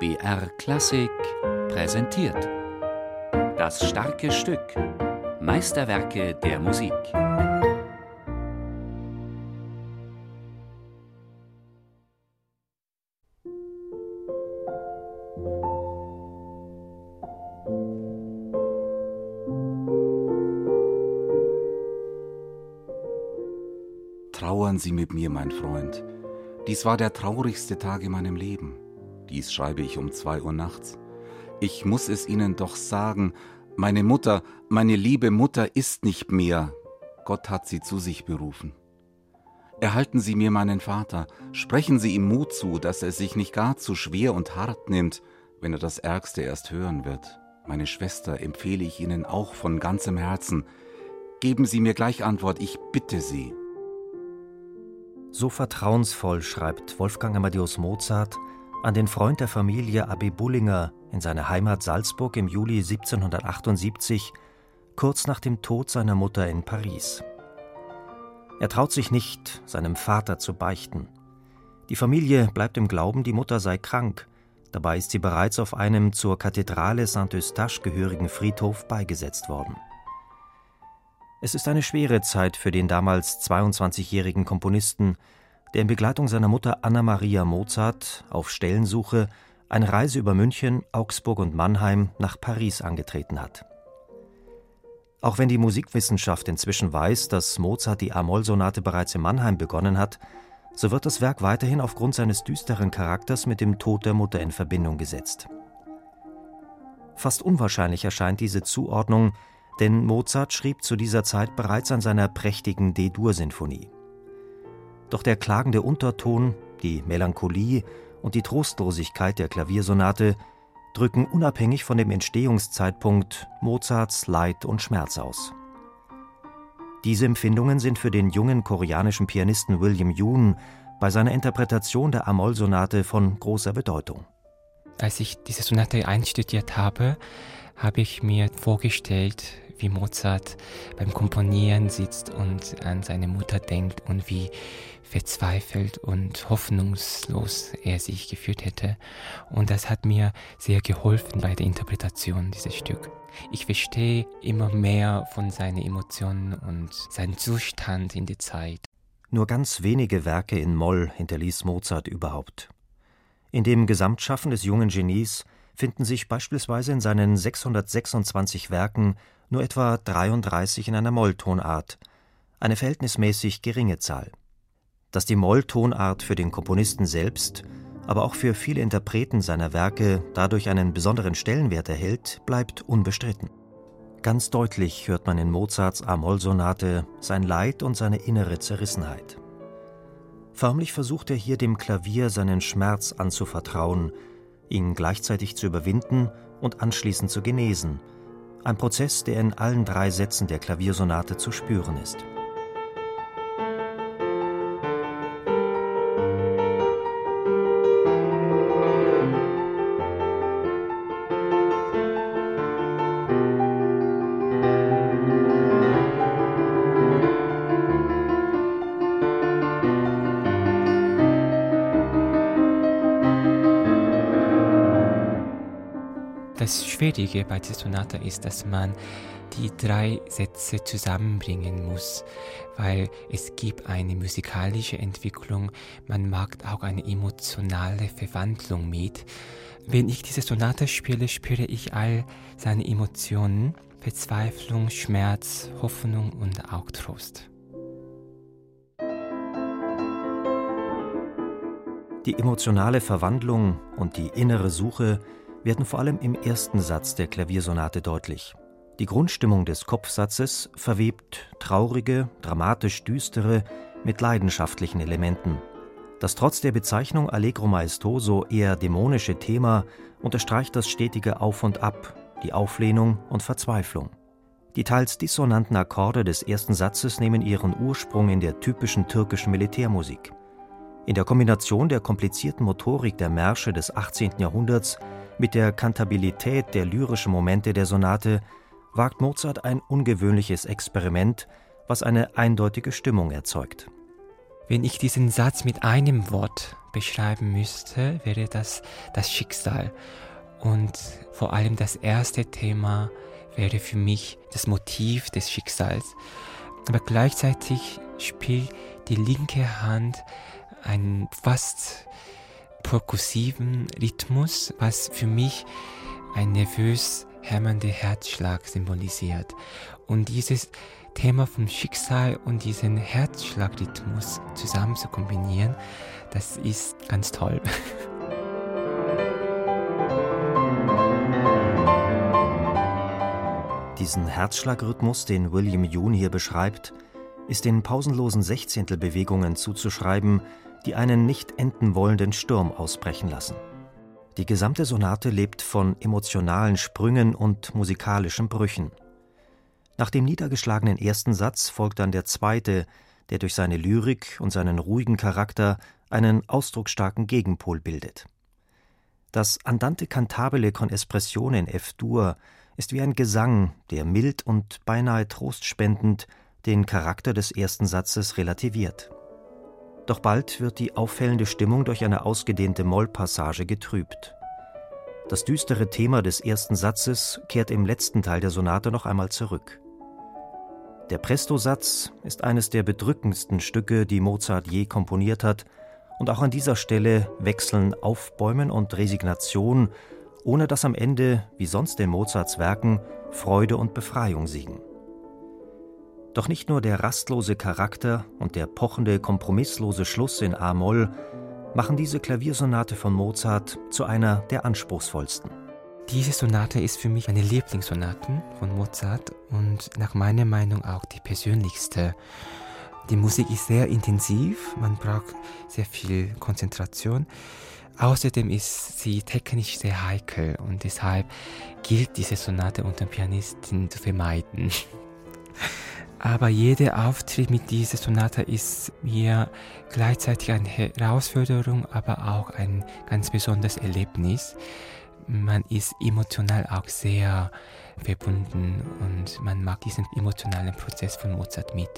BR Klassik präsentiert. Das starke Stück. Meisterwerke der Musik. Trauern Sie mit mir, mein Freund. Dies war der traurigste Tag in meinem Leben. Dies schreibe ich um zwei Uhr nachts. Ich muss es Ihnen doch sagen, meine Mutter, meine liebe Mutter ist nicht mehr. Gott hat sie zu sich berufen. Erhalten Sie mir meinen Vater, sprechen Sie ihm Mut zu, dass er sich nicht gar zu schwer und hart nimmt, wenn er das Ärgste erst hören wird. Meine Schwester empfehle ich Ihnen auch von ganzem Herzen. Geben Sie mir gleich Antwort, ich bitte Sie. So vertrauensvoll schreibt Wolfgang Amadeus Mozart an den Freund der Familie Abbé Bullinger in seiner Heimat Salzburg im Juli 1778, kurz nach dem Tod seiner Mutter in Paris. Er traut sich nicht, seinem Vater zu beichten. Die Familie bleibt im Glauben, die Mutter sei krank, dabei ist sie bereits auf einem zur Kathedrale Saint-Eustache gehörigen Friedhof beigesetzt worden. Es ist eine schwere Zeit für den damals 22-jährigen Komponisten, der in Begleitung seiner Mutter Anna Maria Mozart auf Stellensuche eine Reise über München, Augsburg und Mannheim nach Paris angetreten hat. Auch wenn die Musikwissenschaft inzwischen weiß, dass Mozart die A-Moll-Sonate bereits in Mannheim begonnen hat, so wird das Werk weiterhin aufgrund seines düsteren Charakters mit dem Tod der Mutter in Verbindung gesetzt. Fast unwahrscheinlich erscheint diese Zuordnung, denn Mozart schrieb zu dieser Zeit bereits an seiner prächtigen D-Dur-Sinfonie. Doch der klagende Unterton, die Melancholie und die Trostlosigkeit der Klaviersonate drücken unabhängig von dem Entstehungszeitpunkt Mozarts Leid und Schmerz aus. Diese Empfindungen sind für den jungen koreanischen Pianisten William Yoon bei seiner Interpretation der Amol-Sonate von großer Bedeutung. Als ich diese Sonate einstudiert habe, habe ich mir vorgestellt, wie Mozart beim Komponieren sitzt und an seine Mutter denkt und wie verzweifelt und hoffnungslos er sich gefühlt hätte. Und das hat mir sehr geholfen bei der Interpretation dieses Stück. Ich verstehe immer mehr von seinen Emotionen und seinem Zustand in der Zeit. Nur ganz wenige Werke in Moll hinterließ Mozart überhaupt. In dem Gesamtschaffen des jungen Genies finden sich beispielsweise in seinen 626 Werken nur etwa 33 in einer Molltonart, eine verhältnismäßig geringe Zahl. Dass die Molltonart für den Komponisten selbst, aber auch für viele Interpreten seiner Werke dadurch einen besonderen Stellenwert erhält, bleibt unbestritten. Ganz deutlich hört man in Mozarts A-Moll-Sonate sein Leid und seine innere Zerrissenheit. Förmlich versucht er hier dem Klavier seinen Schmerz anzuvertrauen, ihn gleichzeitig zu überwinden und anschließend zu genesen, ein Prozess, der in allen drei Sätzen der Klaviersonate zu spüren ist. Das Schwierige bei dieser Sonate ist, dass man die drei Sätze zusammenbringen muss, weil es gibt eine musikalische Entwicklung, man macht auch eine emotionale Verwandlung mit. Wenn ich diese Sonate spiele, spüre ich all seine Emotionen, Verzweiflung, Schmerz, Hoffnung und auch Trost. Die emotionale Verwandlung und die innere Suche werden vor allem im ersten Satz der Klaviersonate deutlich. Die Grundstimmung des Kopfsatzes verwebt traurige, dramatisch düstere mit leidenschaftlichen Elementen. Das trotz der Bezeichnung Allegro maestoso eher dämonische Thema unterstreicht das stetige Auf und Ab, die Auflehnung und Verzweiflung. Die teils dissonanten Akkorde des ersten Satzes nehmen ihren Ursprung in der typischen türkischen Militärmusik. In der Kombination der komplizierten Motorik der Märsche des 18. Jahrhunderts mit der Kantabilität der lyrischen Momente der Sonate wagt Mozart ein ungewöhnliches Experiment, was eine eindeutige Stimmung erzeugt. Wenn ich diesen Satz mit einem Wort beschreiben müsste, wäre das das Schicksal. Und vor allem das erste Thema wäre für mich das Motiv des Schicksals. Aber gleichzeitig spielt die linke Hand einen fast perkussiven Rhythmus, was für mich ein nervös hämmernder Herzschlag symbolisiert. Und dieses Thema vom Schicksal und diesen Herzschlagrhythmus zusammen zu kombinieren, das ist ganz toll. Diesen Herzschlagrhythmus, den William Yoon hier beschreibt, ist den pausenlosen Sechzehntelbewegungen zuzuschreiben, die einen nicht enden wollenden Sturm ausbrechen lassen. Die gesamte Sonate lebt von emotionalen Sprüngen und musikalischen Brüchen. Nach dem niedergeschlagenen ersten Satz folgt dann der zweite, der durch seine Lyrik und seinen ruhigen Charakter einen ausdrucksstarken Gegenpol bildet. Das Andante cantabile con espressione in F-Dur ist wie ein Gesang, der mild und beinahe trostspendend den Charakter des ersten Satzes relativiert. Doch bald wird die auffällende Stimmung durch eine ausgedehnte Mollpassage getrübt. Das düstere Thema des ersten Satzes kehrt im letzten Teil der Sonate noch einmal zurück. Der Presto-Satz ist eines der bedrückendsten Stücke, die Mozart je komponiert hat, und auch an dieser Stelle wechseln Aufbäumen und Resignation ohne dass am Ende, wie sonst in Mozarts Werken, Freude und Befreiung siegen. Doch nicht nur der rastlose Charakter und der pochende, kompromisslose Schluss in A-Moll machen diese Klaviersonate von Mozart zu einer der anspruchsvollsten. Diese Sonate ist für mich eine Lieblingssonate von Mozart und nach meiner Meinung auch die persönlichste. Die Musik ist sehr intensiv, man braucht sehr viel Konzentration. Außerdem ist sie technisch sehr heikel und deshalb gilt diese Sonate unter Pianisten zu vermeiden. Aber jeder Auftritt mit dieser Sonate ist mir gleichzeitig eine Herausforderung, aber auch ein ganz besonderes Erlebnis. Man ist emotional auch sehr verbunden und man mag diesen emotionalen Prozess von Mozart mit.